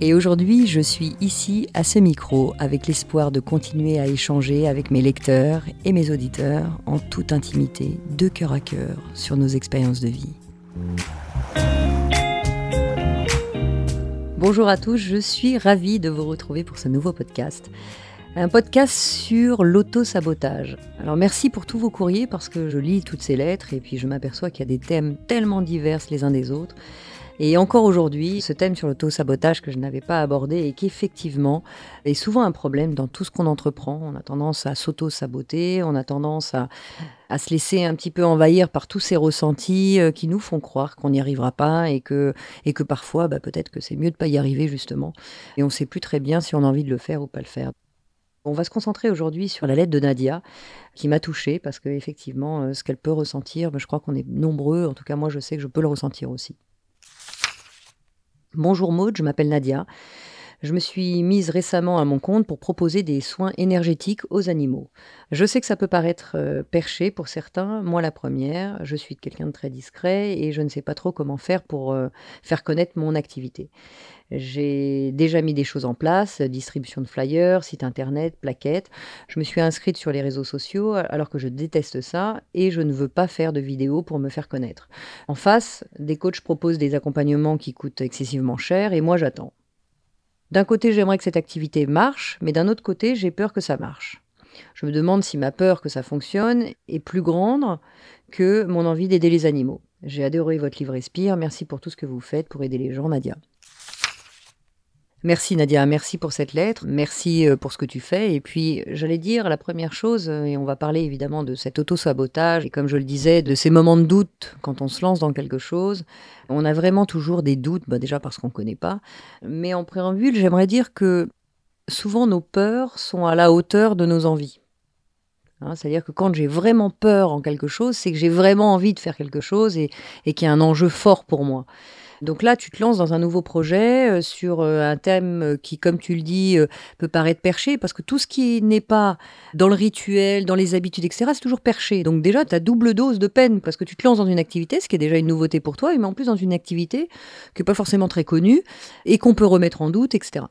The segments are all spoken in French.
Et aujourd'hui, je suis ici à ce micro avec l'espoir de continuer à échanger avec mes lecteurs et mes auditeurs en toute intimité, de cœur à cœur, sur nos expériences de vie. Bonjour à tous, je suis ravie de vous retrouver pour ce nouveau podcast. Un podcast sur l'auto-sabotage. Alors merci pour tous vos courriers parce que je lis toutes ces lettres et puis je m'aperçois qu'il y a des thèmes tellement divers les uns des autres et encore aujourd'hui, ce thème sur l'auto-sabotage que je n'avais pas abordé et qui effectivement est souvent un problème dans tout ce qu'on entreprend. On a tendance à s'auto-saboter, on a tendance à, se laisser un petit peu envahir par tous ces ressentis euh, qui nous font croire qu'on n'y arrivera pas et que, et que parfois, bah, peut-être que c'est mieux de ne pas y arriver justement. Et on ne sait plus très bien si on a envie de le faire ou pas le faire. On va se concentrer aujourd'hui sur la lettre de Nadia, qui m'a touchée parce qu'effectivement, euh, ce qu'elle peut ressentir, bah, je crois qu'on est nombreux, en tout cas moi je sais que je peux le ressentir aussi. Bonjour Maud, je m'appelle Nadia. Je me suis mise récemment à mon compte pour proposer des soins énergétiques aux animaux. Je sais que ça peut paraître euh, perché pour certains, moi la première, je suis quelqu'un de très discret et je ne sais pas trop comment faire pour euh, faire connaître mon activité. J'ai déjà mis des choses en place, distribution de flyers, site internet, plaquettes. Je me suis inscrite sur les réseaux sociaux alors que je déteste ça et je ne veux pas faire de vidéos pour me faire connaître. En face, des coachs proposent des accompagnements qui coûtent excessivement cher et moi j'attends. D'un côté, j'aimerais que cette activité marche, mais d'un autre côté, j'ai peur que ça marche. Je me demande si ma peur que ça fonctionne est plus grande que mon envie d'aider les animaux. J'ai adoré votre livre Respire. Merci pour tout ce que vous faites pour aider les gens, Nadia. Merci Nadia, merci pour cette lettre, merci euh, pour ce que tu fais. Et puis, j'allais dire la première chose, euh, et on va parler évidemment de cet auto-sabotage, et comme je le disais, de ces moments de doute quand on se lance dans quelque chose. On a vraiment toujours des doutes, bah, déjà parce qu'on ne connaît pas. Mais en préambule, j'aimerais dire que souvent nos peurs sont à la hauteur de nos envies. Hein, c'est-à-dire que quand j'ai vraiment peur en quelque chose, c'est que j'ai vraiment envie de faire quelque chose et, et qu'il y a un enjeu fort pour moi. Donc là, tu te lances dans un nouveau projet euh, sur euh, un thème euh, qui, comme tu le dis, peut paraître perché, parce que tout ce qui n'est pas dans le rituel, dans les habitudes, etc., c'est toujours perché. Donc déjà, tu as double dose de peine, parce que tu te lances dans une activité, ce qui est déjà une nouveauté pour toi, mais en plus dans une activité qui n'est pas forcément très connue, et qu'on peut remettre en doute, etc.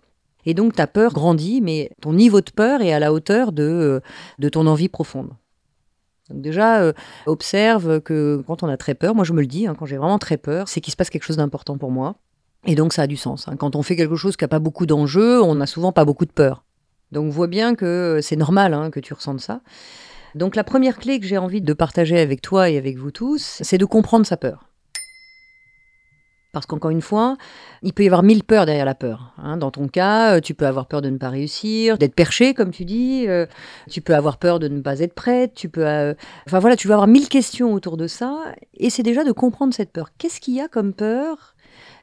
Et donc ta peur grandit, mais ton niveau de peur est à la hauteur de, de ton envie profonde. Donc déjà, euh, observe que quand on a très peur, moi je me le dis, hein, quand j'ai vraiment très peur, c'est qu'il se passe quelque chose d'important pour moi. Et donc ça a du sens. Hein. Quand on fait quelque chose qui n'a pas beaucoup d'enjeux, on n'a souvent pas beaucoup de peur. Donc vois bien que c'est normal hein, que tu ressentes ça. Donc la première clé que j'ai envie de partager avec toi et avec vous tous, c'est de comprendre sa peur. Parce qu'encore une fois, il peut y avoir mille peurs derrière la peur. Hein. Dans ton cas, euh, tu peux avoir peur de ne pas réussir, d'être perché, comme tu dis. Euh, tu peux avoir peur de ne pas être prête. Tu peux, euh, enfin voilà, tu vas avoir mille questions autour de ça. Et c'est déjà de comprendre cette peur. Qu'est-ce qu'il y a comme peur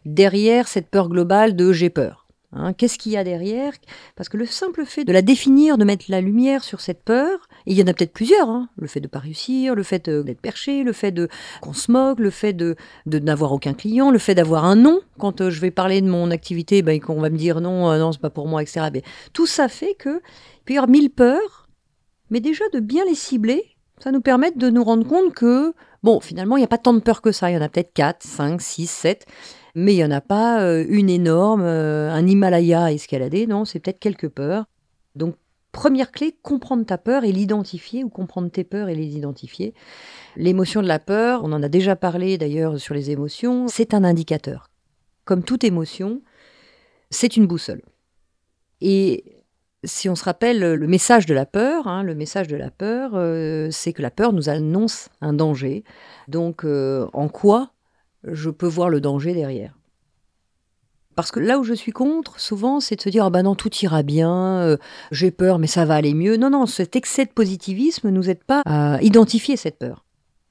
derrière cette peur globale de j'ai peur Hein, qu'est-ce qu'il y a derrière? Parce que le simple fait de la définir, de mettre la lumière sur cette peur, il y en a peut-être plusieurs, hein, le fait de ne pas réussir, le fait d'être perché, le fait de qu'on se moque, le fait de, n'avoir aucun client, le fait d'avoir un nom quand euh, je vais parler de mon activité, ben, qu'on va me dire non, euh, non, c'est pas pour moi, etc. Mais tout ça fait que il peut y avoir mille peurs, mais déjà de bien les cibler, ça nous permet de nous rendre compte que bon, finalement, il n'y a pas tant de peurs que ça. Il y en a peut-être 4, 5, 6, 7 mais il n'y en a pas euh, une énorme, euh, un Himalaya à escalader, non, c'est peut-être quelques peurs. Donc, première clé, comprendre ta peur et l'identifier, ou comprendre tes peurs et les identifier. L'émotion de la peur, on en a déjà parlé d'ailleurs sur les émotions, c'est un indicateur. Comme toute émotion, c'est une boussole. Et si on se rappelle le message de la peur, hein, le message de la peur, euh, c'est que la peur nous annonce un danger. Donc, en quoi je peux voir le danger derrière? Parce que là où je suis contre, souvent, c'est de se dire ah bah non, tout ira bien, euh, j'ai peur, mais ça va aller mieux. Non, non, cet excès de positivisme nous aide pas à identifier cette peur.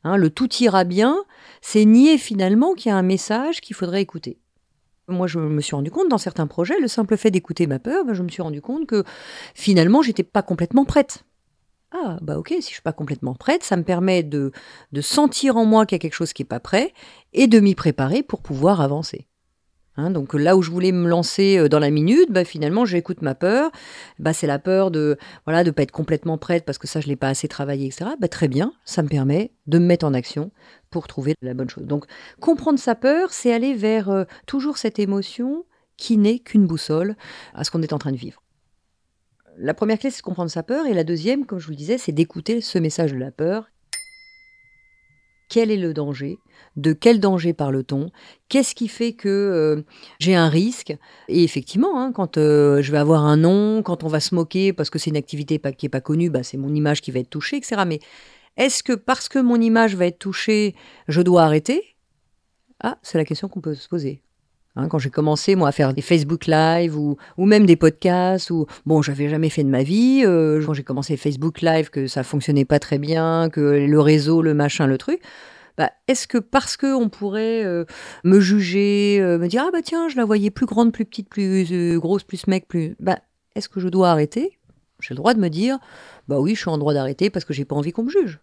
Hein, le tout ira bien, c'est nier finalement qu'il y a un message qu'il faudrait écouter. Moi, je me suis rendu compte dans certains projets, le simple fait d'écouter ma peur, ben, je me suis rendu compte que finalement, j'étais pas complètement prête. Ah, bah ok, si je suis pas complètement prête, ça me permet de, de sentir en moi qu'il y a quelque chose qui est pas prêt et de m'y préparer pour pouvoir avancer. Hein, donc là où je voulais me lancer euh, dans la minute, bah, finalement j'écoute ma peur. Bah, c'est la peur de voilà pas être complètement prête parce que ça je l'ai pas assez travaillé, etc. Bah, très bien, ça me permet de me mettre en action pour trouver la bonne chose. Donc comprendre sa peur, c'est aller vers euh, toujours cette émotion qui n'est qu'une boussole à ce qu'on est en train de vivre. La première clé, c'est de comprendre sa peur, et la deuxième, comme je vous le disais, c'est d'écouter ce message de la peur quel est le danger, de quel danger parle-t-on, qu'est-ce qui fait que euh, j'ai un risque. Et effectivement, hein, quand euh, je vais avoir un nom, quand on va se moquer parce que c'est une activité qui n'est pas connue, bah, c'est mon image qui va être touchée, etc. Mais est-ce que parce que mon image va être touchée, je dois arrêter? Ah, c'est la question qu'on peut se poser. Hein, quand j'ai commencé, à faire des Facebook Live ou, ou même des podcasts, ou bon, j'avais jamais fait de ma vie. Euh, quand j'ai commencé Facebook Live, que ça fonctionnait pas très bien, que le réseau, le machin, le truc. Bah, est-ce que parce que on pourrait euh, me juger, euh, me dire ah bah tiens, je la voyais plus grande, plus petite, plus grosse, plus mec, plus, bah est-ce que je dois arrêter? J'ai le droit de me dire bah oui, je suis en droit d'arrêter parce que j'ai pas envie qu'on me juge.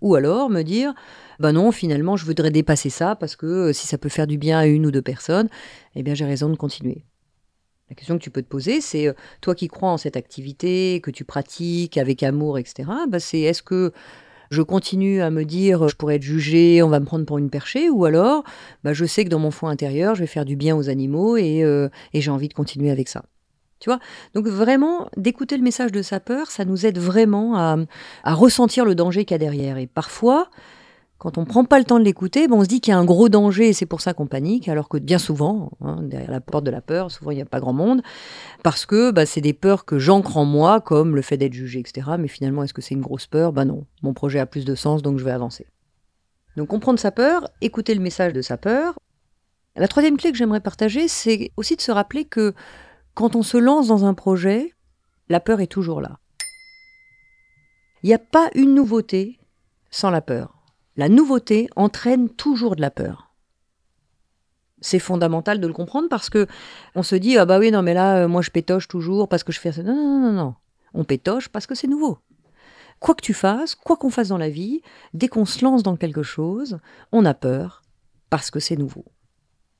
Ou alors me dire, ben non, finalement, je voudrais dépasser ça parce que euh, si ça peut faire du bien à une ou deux personnes, eh bien, j'ai raison de continuer. La question que tu peux te poser, c'est euh, toi qui crois en cette activité, que tu pratiques avec amour, etc. Bah, c'est est-ce que je continue à me dire je pourrais être jugé, on va me prendre pour une perchée, ou alors bah, je sais que dans mon fond intérieur, je vais faire du bien aux animaux et, euh, et j'ai envie de continuer avec ça. Donc vraiment, d'écouter le message de sa peur, ça nous aide vraiment à, ressentir le danger qu'il y a derrière. Et parfois, quand on ne prend pas le temps de l'écouter, on se dit qu'il y a un gros danger et c'est pour ça qu'on panique, alors que bien souvent, hein, derrière la porte de la peur, souvent il n'y a pas grand monde, parce que bah, c'est des peurs que j'ancre en moi, comme le fait d'être jugé, etc. Mais finalement, est-ce que c'est une grosse peur? Ben non, mon projet a plus de sens, donc je vais avancer. Donc comprendre sa peur, écouter le message de sa peur. La troisième clé que j'aimerais partager, c'est aussi de se rappeler que quand on se lance dans un projet, la peur est toujours là. Il n'y a pas une nouveauté sans la peur. La nouveauté entraîne toujours de la peur. C'est fondamental de le comprendre parce que on se dit ah bah oui non mais là euh, moi je pétoche toujours parce que je fais ça. Non non non non. On pétoche parce que c'est nouveau. Quoi que tu fasses, quoi qu'on fasse dans la vie, dès qu'on se lance dans quelque chose, on a peur parce que c'est nouveau.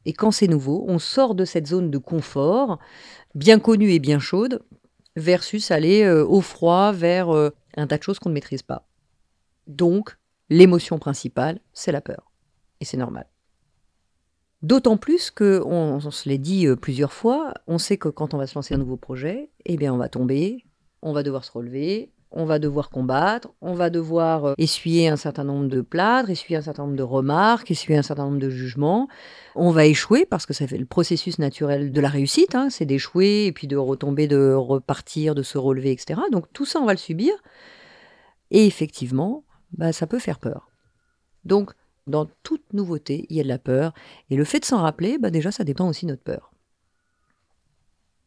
Et quand c'est nouveau, on sort de cette zone de confort, bien connue et bien chaude, versus aller euh, au froid vers euh, un tas de choses qu'on ne maîtrise pas. Donc, l'émotion principale, c'est la peur. Et c'est normal. D'autant plus que, on, se l'est dit euh, plusieurs fois, on sait que quand on va se lancer un nouveau projet, eh bien, on va tomber, on va devoir se relever, on va devoir combattre, on va devoir euh, essuyer un certain nombre de plâtres, essuyer un certain nombre de remarques, essuyer un certain nombre de jugements. On va échouer parce que ça fait le processus naturel de la réussite, hein, c'est d'échouer et puis de retomber, de repartir, de se relever, etc. Donc tout ça, on va le subir. Et effectivement, bah, ça peut faire peur. Donc, dans toute nouveauté, il y a de la peur. Et le fait de s'en rappeler, bah, déjà, ça dépend aussi de notre peur.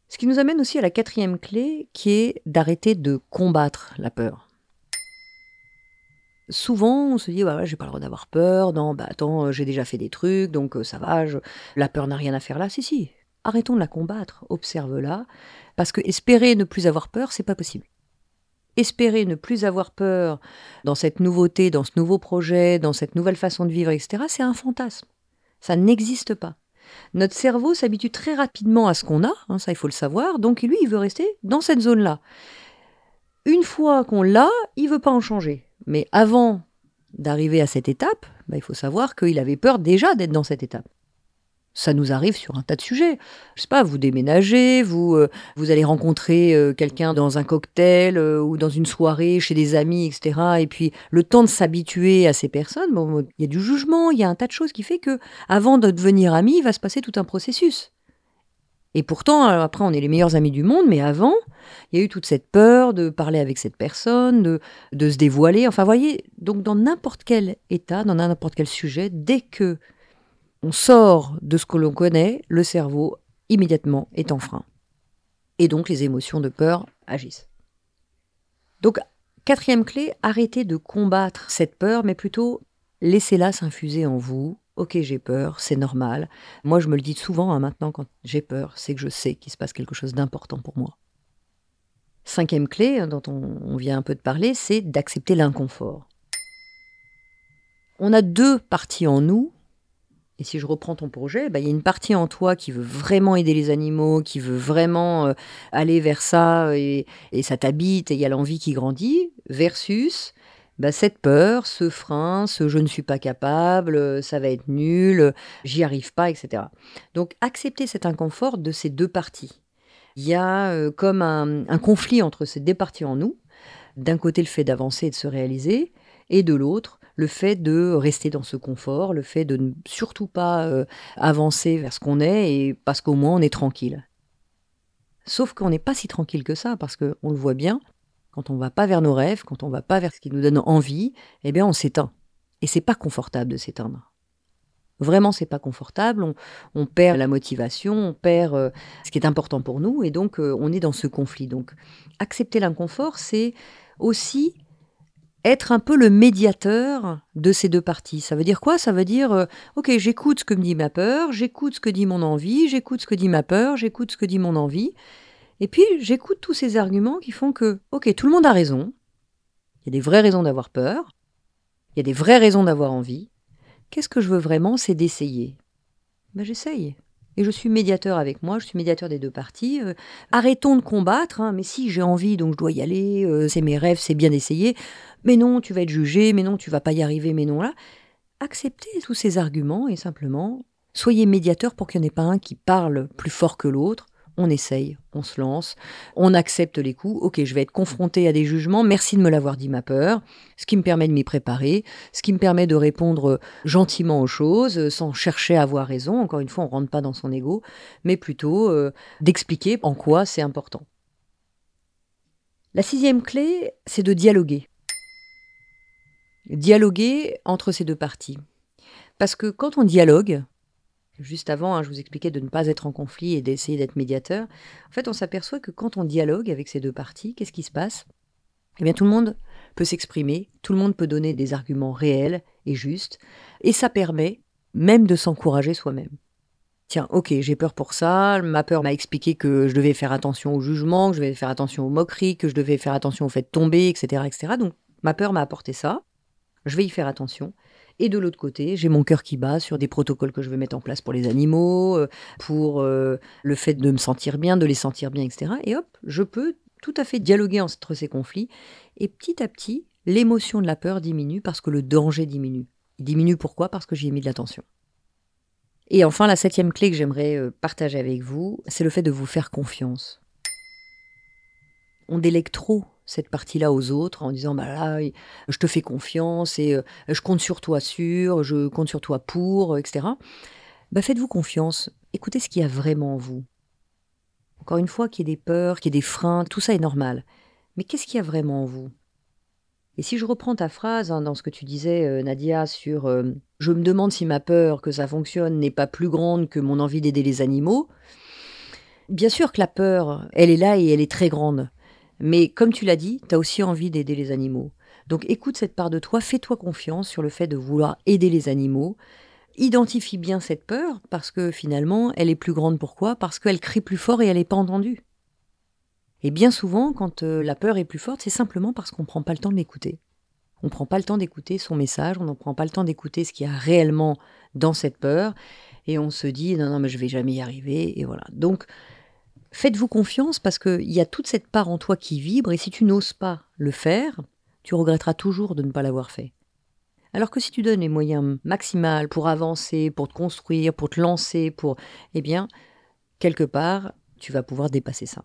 Ce qui nous amène aussi à la quatrième clé, qui est d'arrêter de combattre la peur. Souvent, on se dit, bah, j'ai pas le droit d'avoir peur, non, bah attends, j'ai déjà fait des trucs, donc euh, ça va, la peur n'a rien à faire là. Si, si, arrêtons de la combattre, observe-la, parce que espérer ne plus avoir peur, c'est pas possible. Espérer ne plus avoir peur dans cette nouveauté, dans ce nouveau projet, dans cette nouvelle façon de vivre, etc., c'est un fantasme. Ça n'existe pas. Notre cerveau s'habitue très rapidement à ce qu'on a, hein, ça il faut le savoir, donc lui il veut rester dans cette zone-là. Une fois qu'on l'a, il veut pas en changer. Mais avant d'arriver à cette étape, bah, il faut savoir qu'il avait peur déjà d'être dans cette étape. Ça nous arrive sur un tas de sujets. Je sais pas, vous déménagez, vous, euh, vous allez rencontrer euh, quelqu'un dans un cocktail euh, ou dans une soirée chez des amis, etc. Et puis le temps de s'habituer à ces personnes, bon, il y a du jugement, il y a un tas de choses qui fait que avant de devenir amis, il va se passer tout un processus. Et pourtant, après, on est les meilleurs amis du monde, mais avant, il y a eu toute cette peur de parler avec cette personne, de, de se dévoiler. Enfin, voyez, donc dans n'importe quel état, dans n'importe quel sujet, dès que on sort de ce que l'on connaît, le cerveau immédiatement est en frein. Et donc les émotions de peur agissent. Donc, quatrième clé, arrêtez de combattre cette peur, mais plutôt laissez-la s'infuser en vous. Ok, j'ai peur, c'est normal. Moi, je me le dis souvent hein, maintenant quand j'ai peur, c'est que je sais qu'il se passe quelque chose d'important pour moi. Cinquième clé, hein, dont on, vient un peu de parler, c'est d'accepter l'inconfort. On a deux parties en nous et si je reprends ton projet, bah, il y a une partie en toi qui veut vraiment aider les animaux, qui veut vraiment euh, aller vers ça, et, ça t'habite, et il y a l'envie qui grandit, versus bah, cette peur, ce frein, ce je ne suis pas capable, ça va être nul, j'y arrive pas, etc. Donc accepter cet inconfort de ces deux parties. Il y a euh, comme un, un conflit entre ces deux parties en nous. D'un côté, le fait d'avancer et de se réaliser, et de l'autre, le fait de rester dans ce confort, le fait de ne surtout pas euh, avancer vers ce qu'on est, et parce qu'au moins on est tranquille. Sauf qu'on n'est pas si tranquille que ça, parce qu'on le voit bien, quand on ne va pas vers nos rêves, quand on ne va pas vers ce qui nous donne envie, eh bien on s'éteint. Et c'est pas confortable de s'éteindre. Vraiment, c'est pas confortable. On, perd la motivation, on perd euh, ce qui est important pour nous, et donc euh, on est dans ce conflit. Donc, accepter l'inconfort, c'est aussi être un peu le médiateur de ces deux parties. Ça veut dire quoi? Ça veut dire, euh, ok, j'écoute ce que me dit ma peur, j'écoute ce que dit mon envie, j'écoute ce que dit ma peur, j'écoute ce que dit mon envie, et puis j'écoute tous ces arguments qui font que, ok, tout le monde a raison, il y a des vraies raisons d'avoir peur, il y a des vraies raisons d'avoir envie. Qu'est-ce que je veux vraiment? C'est d'essayer. Ben j'essaye et je suis médiateur avec moi, je suis médiateur des deux parties. Euh, arrêtons de combattre, hein, mais si j'ai envie, donc je dois y aller, euh, c'est mes rêves, c'est bien d'essayer. Mais non, tu vas être jugé, mais non, tu vas pas y arriver, mais non là. Acceptez tous ces arguments et simplement soyez médiateur pour qu'il n'y en ait pas un qui parle plus fort que l'autre on essaye, on se lance, on accepte les coups. Ok, je vais être confronté à des jugements. Merci de me l'avoir dit, ma peur. Ce qui me permet de m'y préparer, ce qui me permet de répondre gentiment aux choses, sans chercher à avoir raison. Encore une fois, on rentre pas dans son ego, mais plutôt euh, d'expliquer en quoi c'est important. La sixième clé, c'est de dialoguer. Dialoguer entre ces deux parties. Parce que quand on dialogue, Juste avant, hein, je vous expliquais de ne pas être en conflit et d'essayer d'être médiateur. En fait, on s'aperçoit que quand on dialogue avec ces deux parties, qu'est-ce qui se passe? Eh bien, tout le monde peut s'exprimer, tout le monde peut donner des arguments réels et justes, et ça permet même de s'encourager soi-même. Tiens, ok, j'ai peur pour ça, ma peur m'a expliqué que je devais faire attention au jugement, que je devais faire attention aux moqueries, que je devais faire attention au fait de tomber, etc. etc. Donc, ma peur m'a apporté ça, je vais y faire attention, et de l'autre côté, j'ai mon cœur qui bat sur des protocoles que je veux mettre en place pour les animaux, euh, pour euh, le fait de me sentir bien, de les sentir bien, etc. Et hop, je peux tout à fait dialoguer entre ces conflits. Et petit à petit, l'émotion de la peur diminue parce que le danger diminue. Il diminue pourquoi? Parce que j'y ai mis de l'attention. Et enfin, la septième clé que j'aimerais euh, partager avec vous, c'est le fait de vous faire confiance. On délègue trop cette partie-là aux autres en disant bah je te fais confiance et euh, je compte sur toi sûr, je compte sur toi pour, etc. Bah faites-vous confiance, écoutez ce qu'il y a vraiment en vous. Encore une fois, qu'il y ait des peurs, qu'il y ait des freins, tout ça est normal. Mais qu'est-ce qu'il y a vraiment en vous? Et si je reprends ta phrase hein, dans ce que tu disais, euh, Nadia, sur euh, je me demande si ma peur que ça fonctionne n'est pas plus grande que mon envie d'aider les animaux. Bien sûr que la peur, elle est là et elle est très grande. Mais comme tu l'as dit, tu as aussi envie d'aider les animaux. Donc écoute cette part de toi, fais-toi confiance sur le fait de vouloir aider les animaux. Identifie bien cette peur parce que finalement, elle est plus grande. Pourquoi? Parce qu'elle crie plus fort et elle n'est pas entendue. Et bien souvent, quand euh, la peur est plus forte, c'est simplement parce qu'on ne prend pas le temps de l'écouter. On ne prend pas le temps d'écouter son message, on ne prend pas le temps d'écouter ce qu'il y a réellement dans cette peur, et on se dit non, non, mais je vais jamais y arriver, et voilà. Donc, Faites-vous confiance parce qu'il y a toute cette part en toi qui vibre et si tu n'oses pas le faire, tu regretteras toujours de ne pas l'avoir fait. Alors que si tu donnes les moyens maximaux pour avancer, pour te construire, pour te lancer, pour... Eh bien, quelque part, tu vas pouvoir dépasser ça.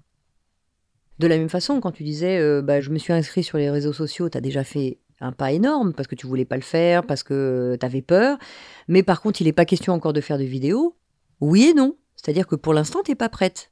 De la même façon, quand tu disais euh, bah, je me suis inscrit sur les réseaux sociaux, tu as déjà fait un pas énorme parce que tu voulais pas le faire, parce que tu avais peur. Mais par contre, il n'est pas question encore de faire de vidéos. Oui et non. C'est-à-dire que pour l'instant, tu n'es pas prête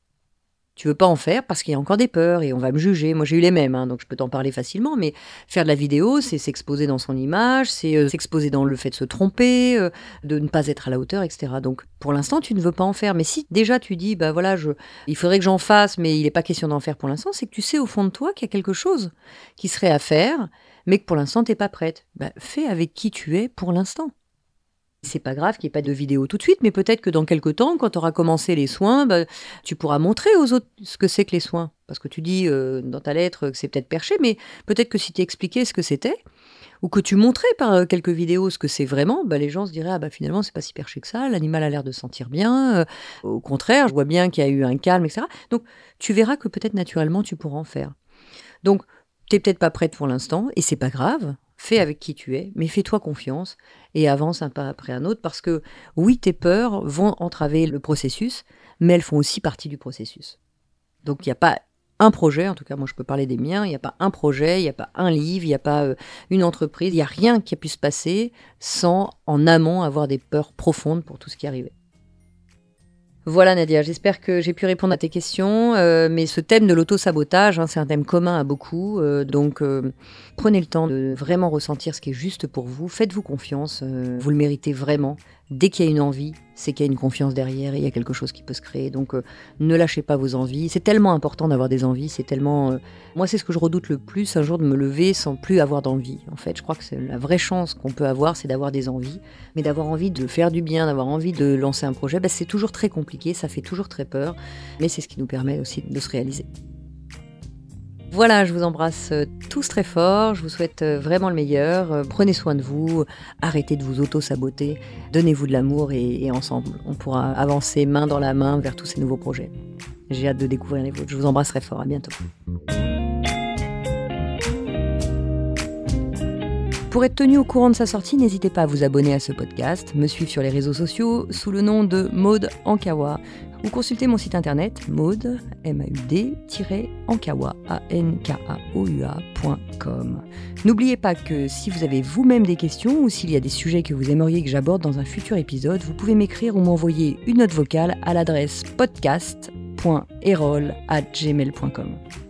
Tu veux pas en faire parce qu'il y a encore des peurs et on va me juger. Moi, j'ai eu les mêmes, hein, donc je peux t'en parler facilement. Mais faire de la vidéo, c'est s'exposer dans son image, c'est euh, s'exposer dans le fait de se tromper, euh, de ne pas être à la hauteur, etc. Donc, pour l'instant, tu ne veux pas en faire. Mais si déjà tu dis, bah voilà, je, il faudrait que j'en fasse, mais il n'est pas question d'en faire pour l'instant, c'est que tu sais au fond de toi qu'il y a quelque chose qui serait à faire, mais que pour l'instant, tu n'es pas prête. Bah, fais avec qui tu es pour l'instant. C'est pas grave qu'il n'y ait pas de vidéo tout de suite, mais peut-être que dans quelques temps, quand tu auras commencé les soins, bah, tu pourras montrer aux autres ce que c'est que les soins. Parce que tu dis euh, dans ta lettre que c'est peut-être perché, mais peut-être que si tu expliquais ce que c'était, ou que tu montrais par euh, quelques vidéos ce que c'est vraiment, bah, les gens se diraient ah bah finalement c'est pas si perché que ça, l'animal a l'air de sentir bien, euh, au contraire je vois bien qu'il y a eu un calme, etc. Donc tu verras que peut-être naturellement tu pourras en faire. Donc t'es peut-être pas prête pour l'instant et c'est pas grave, fais avec qui tu es, mais fais-toi confiance et avance un pas après un autre parce que oui, tes peurs vont entraver le processus, mais elles font aussi partie du processus. Donc il n'y a pas un projet, en tout cas moi je peux parler des miens, il n'y a pas un projet, il n'y a pas un livre, il n'y a pas euh, une entreprise, il n'y a rien qui a pu se passer sans en amont avoir des peurs profondes pour tout ce qui arrivait. Voilà Nadia, j'espère que j'ai pu répondre à tes questions, euh, mais ce thème de l'auto-sabotage, hein, c'est un thème commun à beaucoup, euh, donc euh, prenez le temps de vraiment ressentir ce qui est juste pour vous, faites-vous confiance, vous le méritez vraiment. Dès qu'il y a une envie, c'est qu'il y a une confiance derrière et il y a quelque chose qui peut se créer. Donc ne lâchez pas vos envies. C'est tellement important d'avoir des envies. C'est tellement. Moi, c'est ce que je redoute le plus, un jour de me lever sans plus avoir d'envie. En fait, je crois que c'est la vraie chance qu'on peut avoir, c'est d'avoir des envies. Mais d'avoir envie de faire du bien, d'avoir envie de lancer un projet, bah, c'est toujours très compliqué. Ça fait toujours très peur. Mais c'est ce qui nous permet aussi de se réaliser. Voilà, je vous embrasse euh, tous très fort, je vous souhaite euh, vraiment le meilleur, euh, prenez soin de vous, arrêtez de vous auto-saboter, donnez-vous de l'amour et, ensemble, on pourra avancer main dans la main vers tous ces nouveaux projets. J'ai hâte de découvrir les vôtres, je vous embrasse très fort, à bientôt. Pour être tenu au courant de sa sortie, n'hésitez pas à vous abonner à ce podcast, me suivre sur les réseaux sociaux sous le nom de Maude Ankawa ou consultez mon site internet maude, m a u d ankawa a n k a o u a.com. N'oubliez pas que si vous avez vous-même des questions ou s'il y a des sujets que vous aimeriez que j'aborde dans un futur épisode, vous pouvez m'écrire ou m'envoyer une note vocale à l'adresse podcast.erol@gmail.com.